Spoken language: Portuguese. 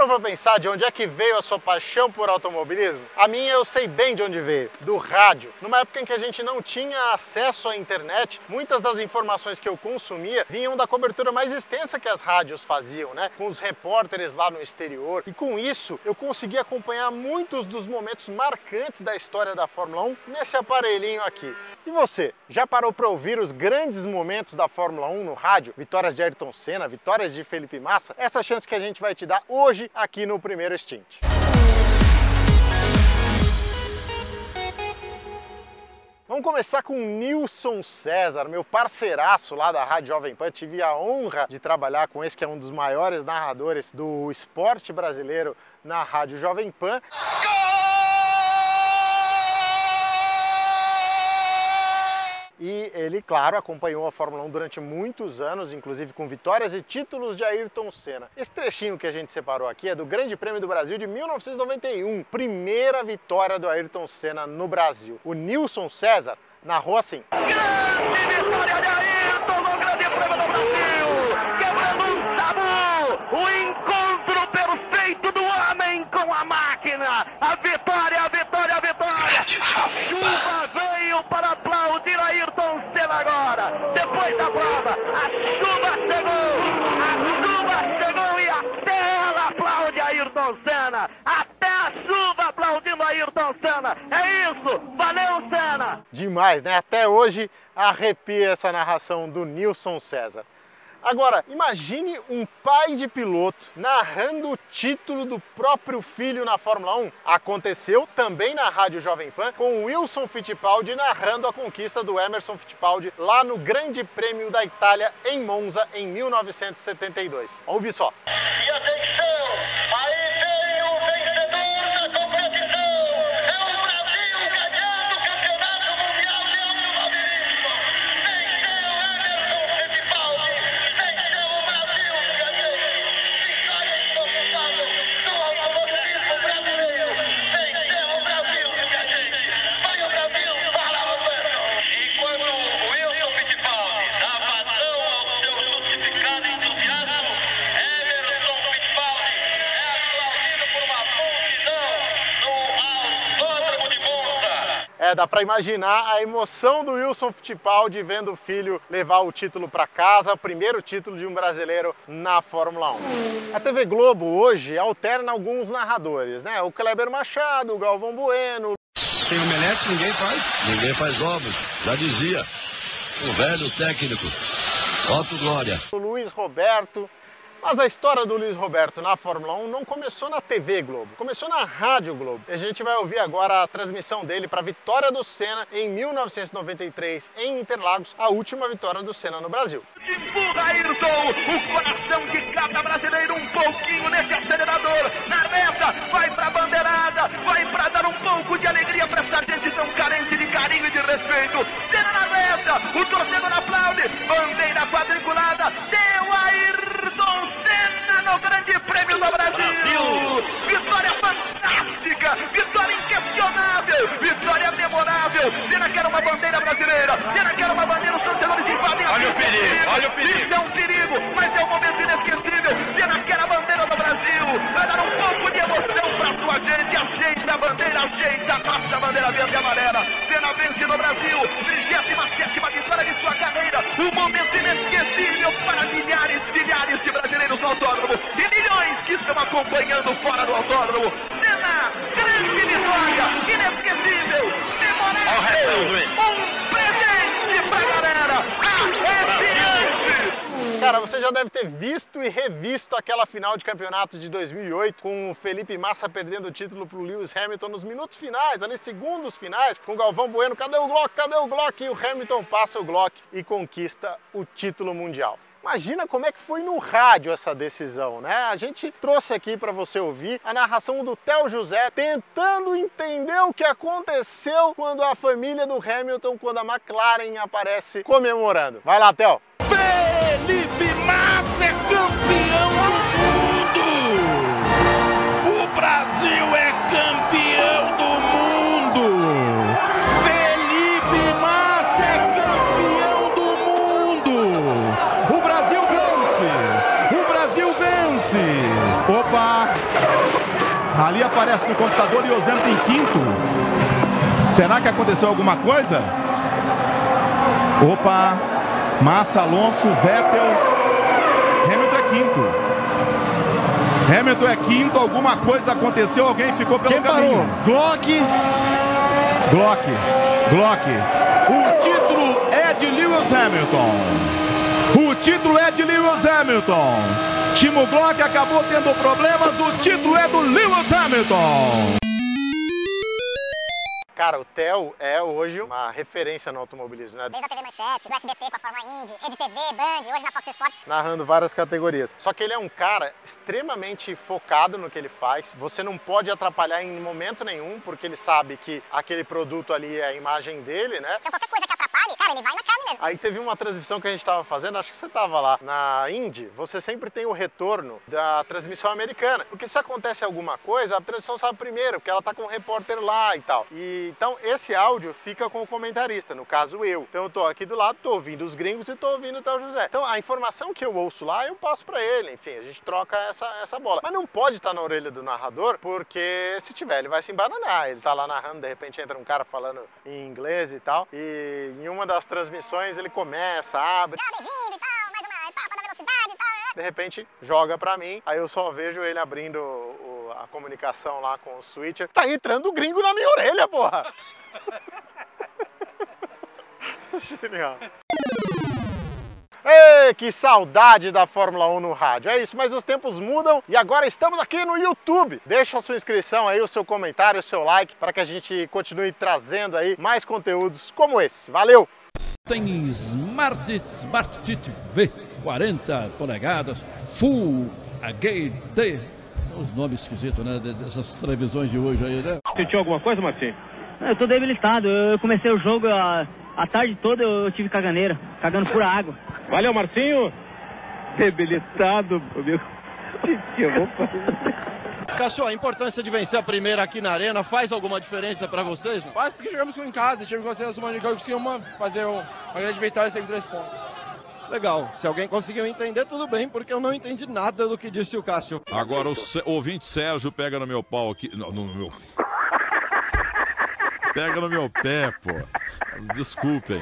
parou para pensar de onde é que veio a sua paixão por automobilismo? A minha eu sei bem de onde veio, do rádio. Numa época em que a gente não tinha acesso à internet, muitas das informações que eu consumia vinham da cobertura mais extensa que as rádios faziam, né? Com os repórteres lá no exterior. E com isso, eu consegui acompanhar muitos dos momentos marcantes da história da Fórmula 1 nesse aparelhinho aqui. E você, já parou para ouvir os grandes momentos da Fórmula 1 no rádio? Vitórias de Ayrton Senna, vitórias de Felipe Massa? Essa chance que a gente vai te dar hoje aqui no primeiro Stint. Vamos começar com Nilson César, meu parceiraço lá da Rádio Jovem Pan. Tive a honra de trabalhar com esse que é um dos maiores narradores do esporte brasileiro na Rádio Jovem Pan. E ele, claro, acompanhou a Fórmula 1 durante muitos anos, inclusive com vitórias e títulos de Ayrton Senna. Esse trechinho que a gente separou aqui é do Grande Prêmio do Brasil de 1991, primeira vitória do Ayrton Senna no Brasil. O Nilson César narrou assim. Grande vitória de Ayrton no Grande Prêmio do Brasil! Quebrando um tabu! O encontro perfeito do homem com a máquina! A vitória, a vitória, a vitória! Chuva veio para aplaudir Ayrton Senna agora! Depois da prova, a chuva chegou! A chuva chegou e até ela aplaude Ayrton Senna! Até a chuva aplaudindo Ayrton Senna! É isso! Valeu, Senna! Demais, né? Até hoje arrepia essa narração do Nilson César. Agora, imagine um pai de piloto narrando o título do próprio filho na Fórmula 1. Aconteceu também na Rádio Jovem Pan com Wilson Fittipaldi narrando a conquista do Emerson Fittipaldi lá no Grande Prêmio da Itália em Monza em 1972. Ouve só. E atenção, É, dá pra imaginar a emoção do Wilson Fittipaldi vendo o filho levar o título para casa, o primeiro título de um brasileiro na Fórmula 1. A TV Globo hoje alterna alguns narradores, né? O Kleber Machado, o Galvão Bueno, Sem omelete ninguém faz. Ninguém faz ovos, já dizia. O velho técnico. Otto Glória. o Luiz Roberto. Mas a história do Luiz Roberto na Fórmula 1 não começou na TV Globo, começou na Rádio Globo. E a gente vai ouvir agora a transmissão dele para a vitória do Senna em 1993 em Interlagos, a última vitória do Senna no Brasil. Empurra Ayrton, o coração de cada brasileiro um pouquinho nesse acelerador, na reta, vai pra bandeirada, vai pra dar um pouco de alegria pra essa gente memorável. Senna quer uma bandeira brasileira, Senna quer uma bandeira, os torcedores invadem a Olha o perigo, olha o perigo. Isso é um perigo, mas é um momento inesquecível. Senna quer a bandeira do Brasil. Vai dar um pouco de emoção pra sua gente. Ajeita a bandeira, ajeita, passa a bandeira verde e amarela. Senna vence no Brasil. 37 vitória de sua carreira. Um momento inesquecível para milhares, milhares de brasileiros no autódromo. E milhões que estão acompanhando fora do autódromo. Senna, grande vitória, Cara, você já deve ter visto e revisto aquela final de campeonato de 2008 com o Felipe Massa perdendo o título para o Lewis Hamilton nos minutos finais, ali segundos finais, com o Galvão Bueno, cadê o Glock, cadê o Glock? E o Hamilton passa o Glock e conquista o título mundial. Imagina como é que foi no rádio essa decisão, né? A gente trouxe aqui para você ouvir a narração do Theo José tentando entender o que aconteceu quando a família do Hamilton, quando a McLaren aparece comemorando. Vai lá, Theo. Felipe Massa é campeão Ali aparece no computador e Hamilton em quinto. Será que aconteceu alguma coisa? Opa, Massa, Alonso, Vettel. Hamilton é quinto. Hamilton é quinto, alguma coisa aconteceu, alguém ficou pelo Quem caminho. parou? Glock. Glock, Glock. O título é de Lewis Hamilton. O título é de Lewis Hamilton. Timo Glock acabou tendo problemas, o título é do Lewis Hamilton. Cara, o Theo é hoje uma referência no automobilismo, né? Desde a TV Manchete, do SBT pra Fórmula Indy, Rede TV, Band, hoje na Fox Sports. narrando várias categorias. Só que ele é um cara extremamente focado no que ele faz. Você não pode atrapalhar em momento nenhum, porque ele sabe que aquele produto ali é a imagem dele, né? Então qualquer coisa que atrapalhe, cara, ele vai na carne mesmo. Aí teve uma transmissão que a gente estava fazendo, acho que você estava lá na Indy, você sempre tem o retorno da transmissão americana. Porque se acontece alguma coisa, a transmissão sabe primeiro, porque ela tá com o repórter lá e tal. E então esse áudio fica com o comentarista, no caso eu. Então eu tô aqui do lado, tô ouvindo os gringos e tô ouvindo o Theo José. Então a informação que eu ouço lá, eu passo para ele, enfim, a gente troca essa, essa bola. Mas não pode estar na orelha do narrador, porque se tiver, ele vai se embananar. Ele tá lá narrando, de repente entra um cara falando em inglês e tal. E em uma das transmissões ele começa, abre, bem-vindo e tal, mais uma etapa da velocidade e tal, né? de repente joga pra mim, aí eu só vejo ele abrindo a comunicação lá com o switcher. Tá entrando gringo na minha orelha, porra! Genial. Ei, que saudade da Fórmula 1 no rádio. É isso, mas os tempos mudam e agora estamos aqui no YouTube. Deixa a sua inscrição aí, o seu comentário, o seu like, para que a gente continue trazendo aí mais conteúdos como esse. Valeu! tem Smart, Smart TV 40 polegadas, Full HD. Os nomes esquisitos, né? Dessas televisões de hoje aí, né? Sentiu alguma coisa, Marcinho? Eu tô debilitado. Eu comecei o jogo a, a tarde toda eu tive caganeira, cagando pura água. Valeu, Marcinho. Debilitado, meu. Que eu vou fazer? Cassio, a importância de vencer a primeira aqui na arena faz alguma diferença pra vocês? não? Faz porque jogamos em casa, tivemos que fazer uma jogo que uma fazer um- uma grande vitória e três pontos. Legal. Se alguém conseguiu entender, tudo bem, porque eu não entendi nada do que disse o Cássio. Agora o Sé- ouvinte Sérgio pega no meu pau aqui. Não, no meu. Pega no meu pé, pô. Desculpem.